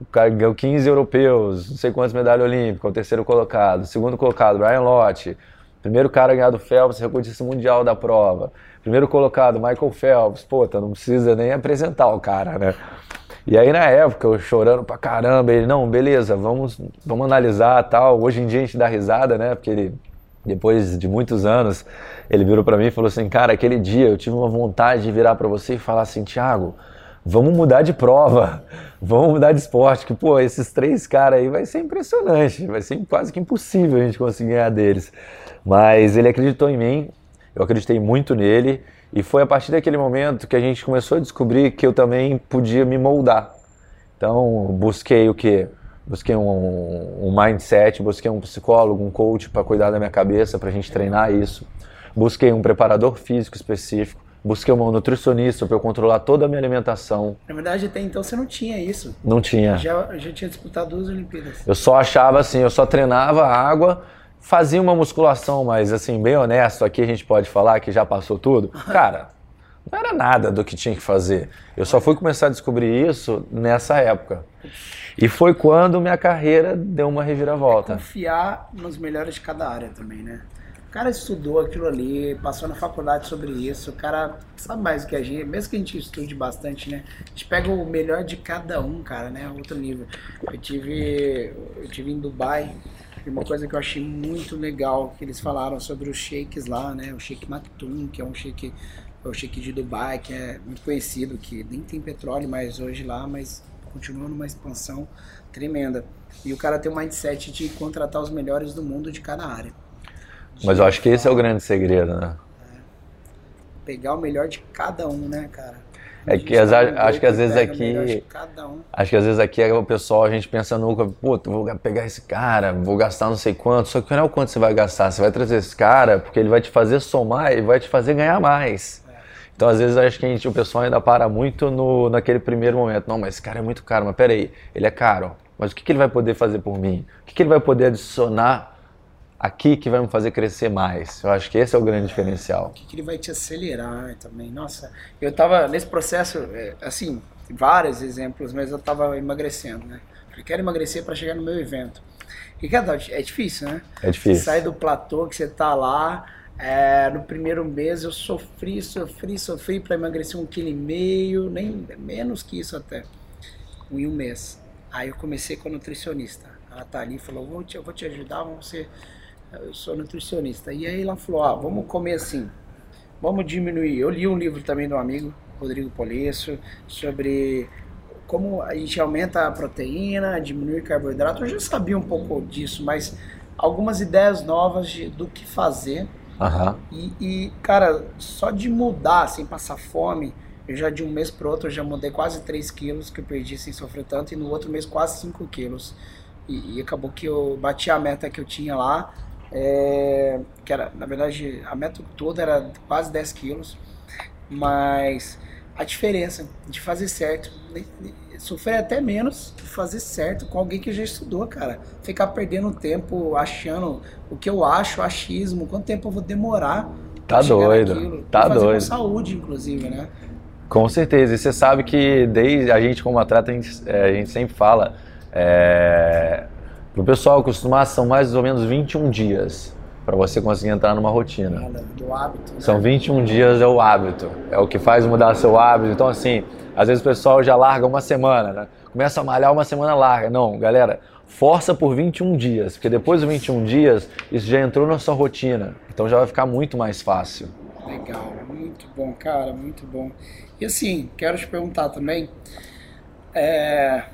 o cara ganhou 15 europeus, não sei quantas medalhas olímpicas, o terceiro colocado. segundo colocado, Brian Lott. Primeiro cara a ganhar do Phelps, recordista mundial da prova. Primeiro colocado, Michael Phelps. Pô, tá, não precisa nem apresentar o cara, né? E aí na época, eu chorando pra caramba, ele, não, beleza, vamos, vamos analisar tal. Hoje em dia a gente dá risada, né? Porque ele, depois de muitos anos, ele virou para mim e falou assim, cara, aquele dia eu tive uma vontade de virar para você e falar assim, Thiago, vamos mudar de prova, vamos mudar de esporte, que, pô, esses três caras aí vai ser impressionante, vai ser quase que impossível a gente conseguir ganhar deles. Mas ele acreditou em mim, eu acreditei muito nele, e foi a partir daquele momento que a gente começou a descobrir que eu também podia me moldar. Então, busquei o quê? Busquei um, um mindset, busquei um psicólogo, um coach para cuidar da minha cabeça, para a gente treinar isso. Busquei um preparador físico específico busquei uma nutricionista para eu controlar toda a minha alimentação. Na verdade, até então você não tinha isso. Não tinha. Já, já tinha disputado duas Olimpíadas. Eu só achava assim, eu só treinava água, fazia uma musculação, mas assim, bem honesto, aqui a gente pode falar que já passou tudo. Cara, não era nada do que tinha que fazer. Eu só fui começar a descobrir isso nessa época. E foi quando minha carreira deu uma reviravolta. É confiar nos melhores de cada área também, né? cara estudou aquilo ali, passou na faculdade sobre isso, o cara sabe mais do que a gente, mesmo que a gente estude bastante, né? A gente pega o melhor de cada um, cara, né? Outro nível. Eu tive, eu tive em Dubai, e uma coisa que eu achei muito legal, que eles falaram sobre os shakes lá, né? O shake Maktoum, que é um shake, é o shake de Dubai, que é muito conhecido, que nem tem petróleo mais hoje lá, mas continua numa expansão tremenda. E o cara tem um mindset de contratar os melhores do mundo de cada área. Mas eu acho que esse é o grande segredo, né? É. Pegar o melhor de cada um, né, cara? É que as, acho que às vezes aqui. Um. Acho que às vezes aqui o pessoal, a gente pensa no. Pô, vou pegar esse cara, vou gastar não sei quanto. Só que não é o quanto você vai gastar. Você vai trazer esse cara porque ele vai te fazer somar e vai te fazer ganhar mais. É. Então, às vezes, acho que a gente, o pessoal ainda para muito no, naquele primeiro momento. Não, mas esse cara é muito caro, mas peraí, ele é caro. Mas o que, que ele vai poder fazer por mim? O que, que ele vai poder adicionar aqui que vai me fazer crescer mais? Eu acho que esse é o grande diferencial. O que, que ele vai te acelerar também? Nossa, eu estava nesse processo, é, assim, vários exemplos, mas eu estava emagrecendo, né? Falei, quero emagrecer para chegar no meu evento. E, cara, é difícil, né? É difícil. Você sai do platô que você tá lá, é, no primeiro mês eu sofri, sofri, sofri para emagrecer um quilo e meio, nem menos que isso até, em um mês. Aí eu comecei com a nutricionista. Ela tá ali e falou, vou te, eu vou te ajudar, vamos ser, eu sou nutricionista. E aí ela falou, ah, vamos comer assim, vamos diminuir. Eu li um livro também do amigo, Rodrigo Polesso, sobre como a gente aumenta a proteína, diminui carboidrato. Eu já sabia um pouco disso, mas algumas ideias novas de, do que fazer Uhum. E, e, cara, só de mudar, sem passar fome, eu já de um mês pro outro, eu já mudei quase 3 quilos que eu perdi sem sofrer tanto, e no outro mês quase 5 quilos. E, e acabou que eu bati a meta que eu tinha lá, é, que era, na verdade, a meta toda era quase 10 quilos, mas a diferença de fazer certo sofrer até menos fazer certo com alguém que já estudou, cara. Ficar perdendo tempo achando o que eu acho, achismo, quanto tempo eu vou demorar. Tá doido. Naquilo, tá doido. Com saúde, inclusive, né? Com certeza. E você sabe que desde a gente como atleta, a gente, é, a gente sempre fala. É, o pessoal acostumar são mais ou menos 21 dias para você conseguir entrar numa rotina. Do hábito. Né? São 21 dias é o hábito. É o que faz mudar seu hábito. Então, assim, às vezes o pessoal já larga uma semana, né? Começa a malhar uma semana larga. Não, galera, força por 21 dias, porque depois dos 21 dias, isso já entrou na sua rotina. Então já vai ficar muito mais fácil. Legal, muito bom, cara, muito bom. E assim, quero te perguntar também, é,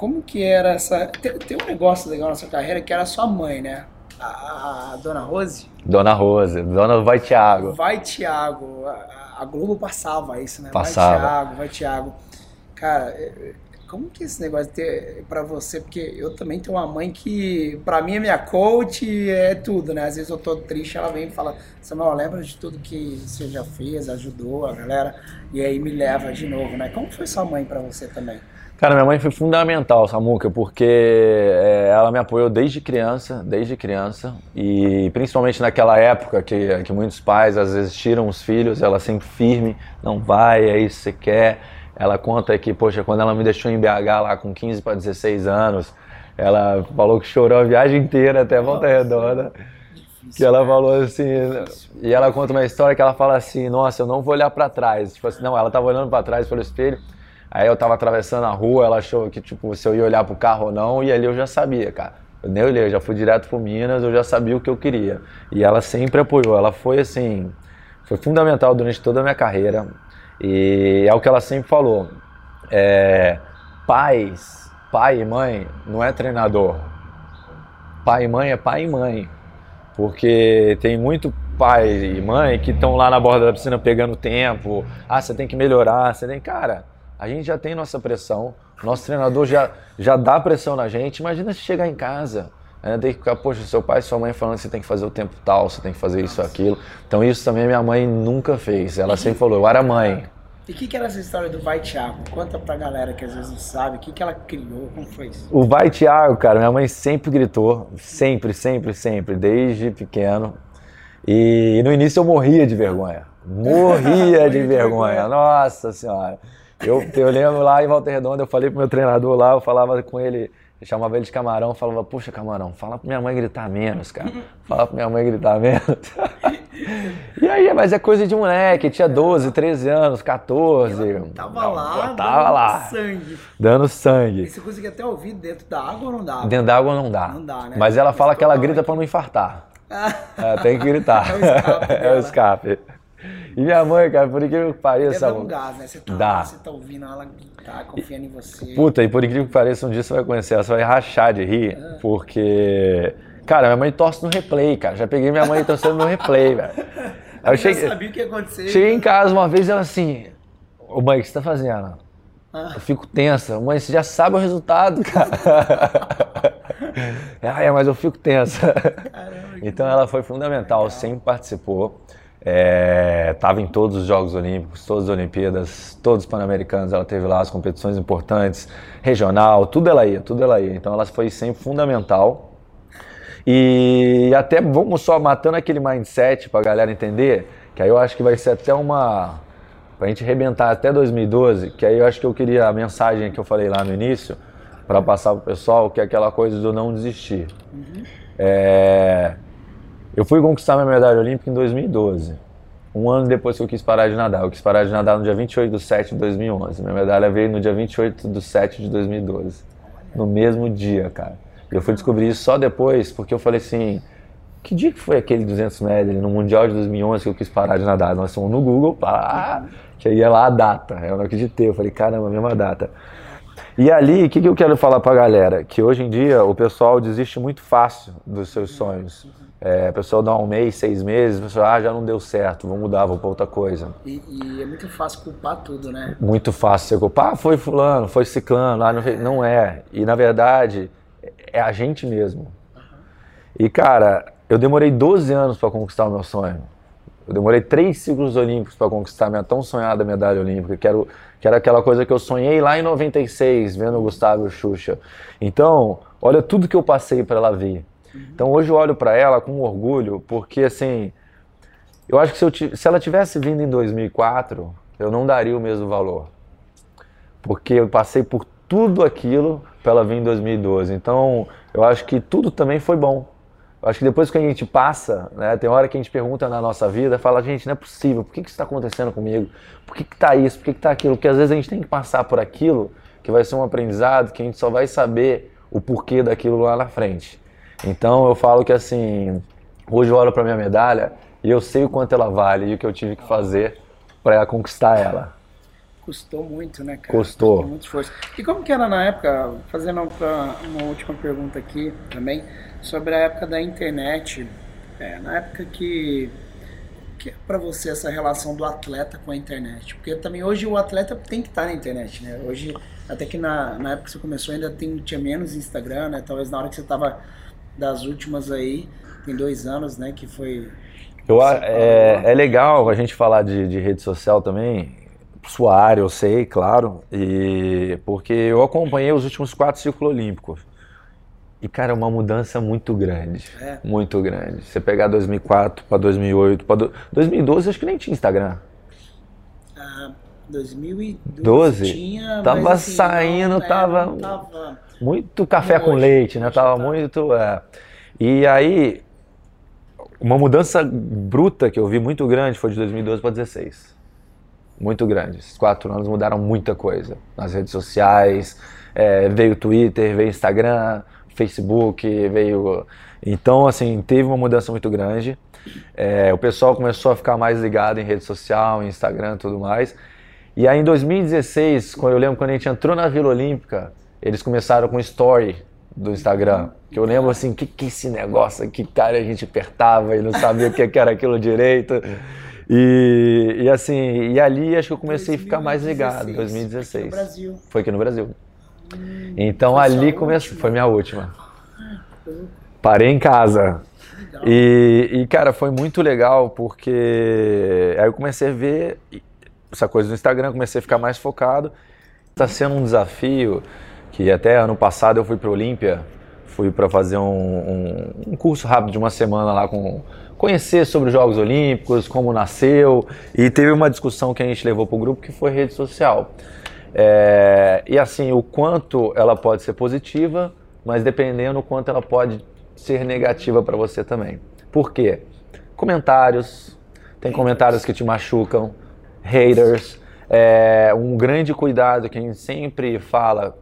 como que era essa... Tem, tem, um negócio legal na sua carreira que era sua mãe, né? A, a, Dona Rose? Dona Rose, Dona Vai Tiago. Vai Tiago. A, a Globo passava isso, né? Passava. Vai Thiago, vai Thiago. Cara, é, é, como que é esse negócio ter pra você? Porque eu também tenho uma mãe que, pra mim, é minha coach, é tudo, né? Às vezes eu tô triste, ela vem e fala, Samuel, lembra de tudo que você já fez, ajudou a galera, e aí me leva de novo, né? Como foi sua mãe pra você também? Cara, minha mãe foi fundamental, Samuca, porque é, ela me apoiou desde criança, desde criança, e principalmente naquela época que, que muitos pais às vezes tiram os filhos, ela sempre firme, não vai, é isso que você quer. Ela conta que, poxa, quando ela me deixou em BH lá com 15 para 16 anos, ela falou que chorou a viagem inteira até Volta Redonda. Que ela falou assim, e ela conta uma história que ela fala assim: Nossa, eu não vou olhar para trás. Tipo assim, não, ela tava olhando para trás pelo espelho Aí eu tava atravessando a rua, ela achou que, tipo, se eu ia olhar pro carro ou não, e ali eu já sabia, cara. Eu nem olhei, eu já fui direto pro Minas, eu já sabia o que eu queria. E ela sempre apoiou, ela foi assim, foi fundamental durante toda a minha carreira. E é o que ela sempre falou. É, pais, pai e mãe não é treinador. Pai e mãe é pai e mãe. Porque tem muito pai e mãe que estão lá na borda da piscina pegando tempo. Ah, você tem que melhorar, você tem. Cara, a gente já tem nossa pressão, nosso treinador já, já dá pressão na gente. Imagina se chegar em casa, né, tem que ficar, poxa, seu pai e sua mãe falando que você tem que fazer o tempo tal, você tem que fazer isso, aquilo. Então isso também minha mãe nunca fez. Ela sempre falou, eu era mãe. E o que, que era essa história do Vai Thiago? Conta pra galera que às vezes não sabe, o que, que ela criou, como foi isso? O Vai Thiago, cara, minha mãe sempre gritou, sempre, sempre, sempre, desde pequeno. E no início eu morria de vergonha. Morria de vergonha, nossa senhora. Eu, eu lembro lá em Volta Redonda, eu falei pro meu treinador lá, eu falava com ele, eu chamava ele de camarão, falava, puxa, camarão, fala pra minha mãe gritar menos, cara. Fala pra minha mãe gritar menos. e aí, mas é coisa de moleque, tinha 12, 13 anos, 14. Ela tava lá, tava dando lá, sangue. Dando sangue. E você conseguia até ouvir dentro da água ou não dá? Dentro da água não dá. Não dá, né? Mas ela fala que ela grita pra não infartar. é, tem que gritar. É o escape. é o escape. E minha mãe, cara, por incrível que pareça. Deve um gás, né? Você tá, dá. você tá ouvindo ela tá confiando em você. Puta, e por incrível que pareça, um dia você vai conhecer ela, você vai rachar de rir, ah. porque. Cara, minha mãe torce no replay, cara. Já peguei minha mãe torcendo no replay, velho. Eu, eu cheguei, sabia o que ia acontecer. Cheguei em casa uma vez e ela assim. Ô mãe, o que você tá fazendo? Ah. Eu fico tensa. Mãe, você já sabe o resultado, cara. ah, é, mas eu fico tensa. Caramba, então ela foi fundamental, sempre participou. Estava é, em todos os Jogos Olímpicos, todas as Olimpíadas, todos os Pan-Americanos. Ela teve lá as competições importantes, regional, tudo ela ia, tudo ela ia. Então ela foi sempre fundamental. E até vamos só matando aquele mindset para a galera entender, que aí eu acho que vai ser até uma. para a gente arrebentar até 2012, que aí eu acho que eu queria a mensagem que eu falei lá no início, para passar para o pessoal, que é aquela coisa do não desistir. Uhum. É, eu fui conquistar minha medalha olímpica em 2012. Um ano depois que eu quis parar de nadar. Eu quis parar de nadar no dia 28 de 7 de 2011. Minha medalha veio no dia 28 de 7 de 2012. No mesmo dia, cara. Eu fui descobrir isso só depois, porque eu falei assim: que dia que foi aquele 200 metros no Mundial de 2011 que eu quis parar de nadar? Nós fomos no Google, pá, que aí é lá a data. Eu não acreditei. Eu falei: caramba, a mesma data. E ali, o que, que eu quero falar pra galera? Que hoje em dia o pessoal desiste muito fácil dos seus sonhos. É, a pessoa dá um mês, seis meses, a pessoa, ah, já não deu certo, vou mudar, vou para outra coisa. E, e, é muito fácil culpar tudo, né? Muito fácil você culpar, ah, foi fulano, foi ciclano, ah, não, não é. E na verdade, é a gente mesmo. Uhum. E cara, eu demorei 12 anos para conquistar o meu sonho. Eu demorei três ciclos olímpicos para conquistar a minha tão sonhada medalha olímpica, que era, que era aquela coisa que eu sonhei lá em 96, vendo o Gustavo Xuxa. Então, olha tudo que eu passei para ela vir. Então hoje eu olho para ela com orgulho, porque assim, eu acho que se, eu, se ela tivesse vindo em 2004, eu não daria o mesmo valor. Porque eu passei por tudo aquilo para ela vir em 2012. Então, eu acho que tudo também foi bom. Eu acho que depois que a gente passa, né, tem hora que a gente pergunta na nossa vida, fala, gente, não é possível, por que, que isso está acontecendo comigo? Por que está isso? Por que está aquilo? Porque às vezes a gente tem que passar por aquilo que vai ser um aprendizado que a gente só vai saber o porquê daquilo lá na frente. Então eu falo que assim, hoje eu olho para minha medalha e eu sei o quanto ela vale e o que eu tive que fazer para conquistar ela. Custou muito, né, cara? Custou. Custou muito esforço. E como que era na época, fazendo uma última pergunta aqui também, sobre a época da internet, é, na época que que é para você essa relação do atleta com a internet? Porque também hoje o atleta tem que estar na internet, né? Hoje, até que na, na época que você começou ainda tem, tinha menos Instagram, né? Talvez na hora que você estava das últimas aí, tem dois anos, né, que foi... Eu, é, é legal a gente falar de, de rede social também, sua área eu sei, claro, e porque eu acompanhei os últimos quatro ciclos olímpicos. E, cara, é uma mudança muito grande. É. Muito grande. Você pegar 2004 para 2008, para 2012, acho que nem tinha Instagram. Ah, 2012 tinha, tava assim, saindo, não, tava, não tava muito café com leite, né? Tava tá. muito. É. E aí, uma mudança bruta que eu vi muito grande foi de 2012 para 2016. Muito grande. Esses quatro anos mudaram muita coisa. Nas redes sociais, é, veio Twitter, veio Instagram, Facebook, veio. Então, assim, teve uma mudança muito grande. É, o pessoal começou a ficar mais ligado em rede social, em Instagram e tudo mais. E aí, em 2016, quando eu lembro quando a gente entrou na Vila Olímpica, eles começaram com story do Instagram. Que eu lembro assim, o que, que é esse negócio aqui, cara, a gente apertava e não sabia o que, era aquilo direito. E, e assim, e ali acho que eu comecei 2016, a ficar mais ligado, 2016. Foi aqui no Brasil. Foi aqui no Brasil. Hum, então ali começou, foi minha última. Parei em casa. E, e, cara, foi muito legal porque aí eu comecei a ver essa coisa do Instagram, comecei a ficar mais focado. Está sendo um desafio que até ano passado eu fui para Olímpia, fui para fazer um, um, um, curso rápido de uma semana lá com conhecer sobre os Jogos Olímpicos, como nasceu e teve uma discussão que a gente levou para o grupo que foi rede social. É, e assim, o quanto ela pode ser positiva, mas dependendo o quanto ela pode ser negativa para você também. Por quê? Comentários, tem comentários que te machucam, haters, é, um grande cuidado que a gente sempre fala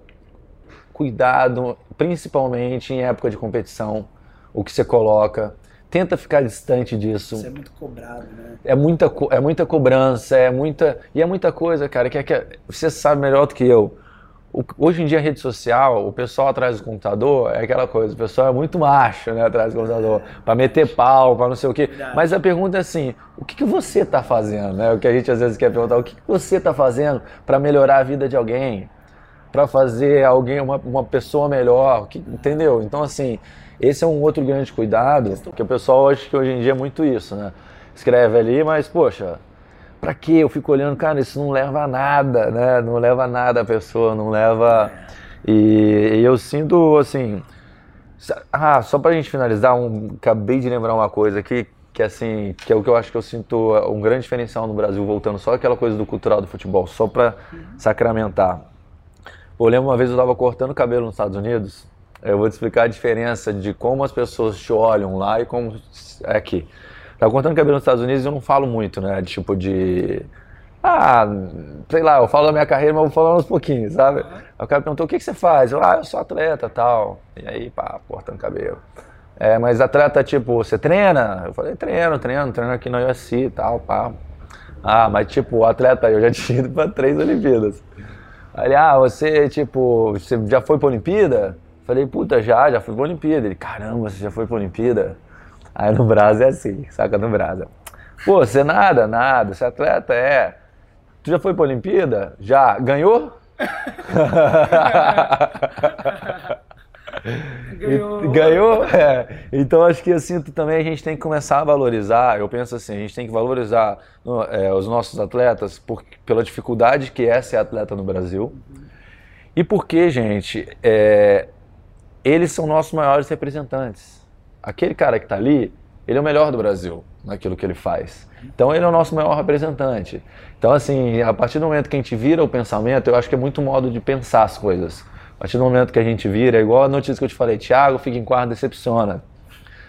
cuidado, principalmente em época de competição, o que você coloca. Tenta ficar distante disso. Isso é muito cobrado, né? É muita, é muita cobrança, é muita. E é muita coisa, cara, que, é, que é, você sabe melhor do que eu. O, hoje em dia, a rede social, o pessoal atrás do computador é aquela coisa, o pessoal é muito macho, né, atrás do computador, é. para meter pau, para não sei o quê. Verdade. Mas a pergunta é assim: o que, que você está fazendo? Né? O que a gente às vezes quer perguntar: o que, que você está fazendo para melhorar a vida de alguém? Para fazer alguém uma, uma pessoa melhor, que, entendeu? Então, assim, esse é um outro grande cuidado, porque o pessoal acha que hoje em dia é muito isso, né? escreve ali, mas poxa, pra que eu fico olhando, cara, isso não leva a nada, né? Não leva a nada a pessoa, não leva. E, e eu sinto assim. Ah, só pra gente finalizar, um, acabei de lembrar uma coisa aqui, que assim, que é o que eu acho que eu sinto um grande diferencial no Brasil, voltando só aquela coisa do cultural do futebol, só pra sacramentar. Eu lembro uma vez eu estava cortando cabelo nos Estados Unidos, eu vou te explicar a diferença de como as pessoas te olham lá e como é aqui. Tava cortando cabelo nos Estados Unidos eu não falo muito, né? Tipo de. Ah, sei lá, eu falo da minha carreira, mas vou falar uns pouquinhos, sabe? Aí o cara perguntou: o que, que você faz? Eu, ah, eu sou atleta tal. E aí, pá, cortando cabelo. É, mas atleta, tipo, você treina? Eu falei: treino, treino, treino aqui na UFC e tal, pá. Ah, mas tipo, atleta, eu já tinha ido pra três Olimpíadas. Ele, ah, você, tipo, você já foi pra Olimpíada? Falei, puta, já, já fui pra Olimpíada. Ele, caramba, você já foi pra Olimpíada? Aí no Brasa é assim, saca no Brasa. Pô, você nada, nada, você é atleta, é. Tu já foi pra Olimpíada? Já. Ganhou? Ganhou. Ganhou? É. Então acho que assim também a gente tem que começar a valorizar. Eu penso assim, a gente tem que valorizar é, os nossos atletas por, pela dificuldade que é ser atleta no Brasil. E porque, gente, é, eles são nossos maiores representantes. Aquele cara que está ali, ele é o melhor do Brasil naquilo que ele faz. Então ele é o nosso maior representante. Então assim, a partir do momento que a gente vira o pensamento, eu acho que é muito modo de pensar as coisas. A partir do momento que a gente vira, é igual a notícia que eu te falei, Thiago fica em quarto, decepciona.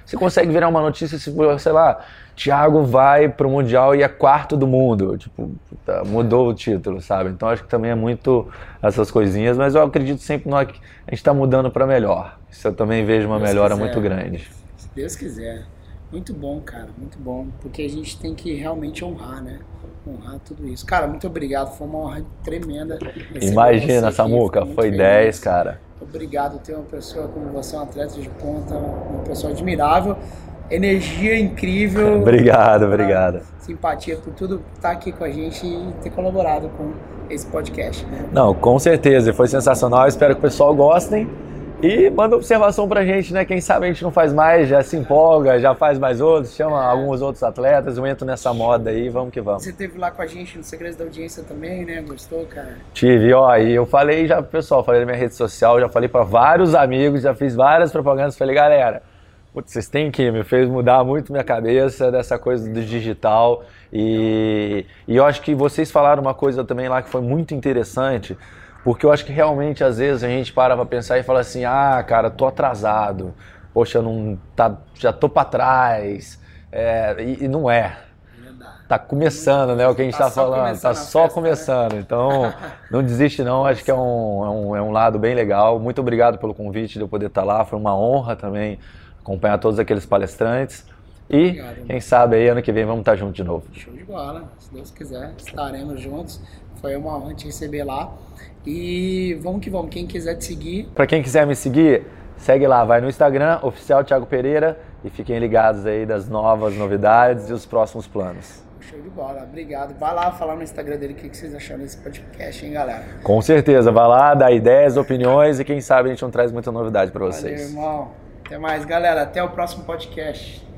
Você consegue virar uma notícia se, sei lá, Thiago vai pro Mundial e é quarto do mundo. Tipo, puta, mudou o título, sabe? Então acho que também é muito essas coisinhas, mas eu acredito sempre que a gente está mudando para melhor. Isso eu também vejo uma Deus melhora quiser. muito grande. Se Deus quiser. Muito bom, cara, muito bom. Porque a gente tem que realmente honrar, né? honrar tudo isso. Cara, muito obrigado, foi uma honra tremenda. Imagina, Samuca, foi, foi 10, cara. Obrigado ter uma pessoa como você, um atleta de ponta, uma pessoa admirável, energia incrível. obrigado, obrigado. Simpatia por tudo estar aqui com a gente e ter colaborado com esse podcast. Né? Não, com certeza, foi sensacional. Espero que o pessoal gostem. E manda observação pra gente, né? Quem sabe a gente não faz mais, já se empolga, já faz mais outros, chama é. alguns outros atletas, eu entro nessa moda aí, vamos que vamos. Você teve lá com a gente no Segredos da Audiência também, né? Gostou, cara? Tive, ó, e eu falei já pro pessoal, falei na minha rede social, já falei para vários amigos, já fiz várias propagandas, falei, galera, putz, vocês têm que, me fez mudar muito minha cabeça dessa coisa do digital. E, e eu acho que vocês falaram uma coisa também lá que foi muito interessante porque eu acho que realmente, às vezes, a gente para pra pensar e fala assim: ah, cara, tô atrasado, poxa, não tá, já tô para trás. É, e, e, não é. Tá começando, né? O que a gente tá, tá falando. Tá só festa, né? começando. Né? Então, não desiste, não. Acho que é um, é, um, é um lado bem legal. Muito obrigado pelo convite de eu poder estar lá. Foi uma honra também acompanhar todos aqueles palestrantes. E Obrigado, quem sabe aí ano que vem vamos estar juntos de novo. Show de bola. Se Deus quiser, estaremos juntos. Foi uma honra te receber lá. E vamos que vamos. Quem quiser te seguir. Para quem quiser me seguir, segue lá, vai no Instagram, oficial Thiago Pereira, e fiquem ligados aí das novas novidades e os próximos planos. Show de bola, obrigado. Vai lá falar no Instagram dele o que vocês acharam desse podcast, hein, galera? Com certeza, vai lá, dá ideias, opiniões e quem sabe a gente não traz muita novidade para vocês. Valeu, irmão. Até mais, galera. Até o próximo podcast.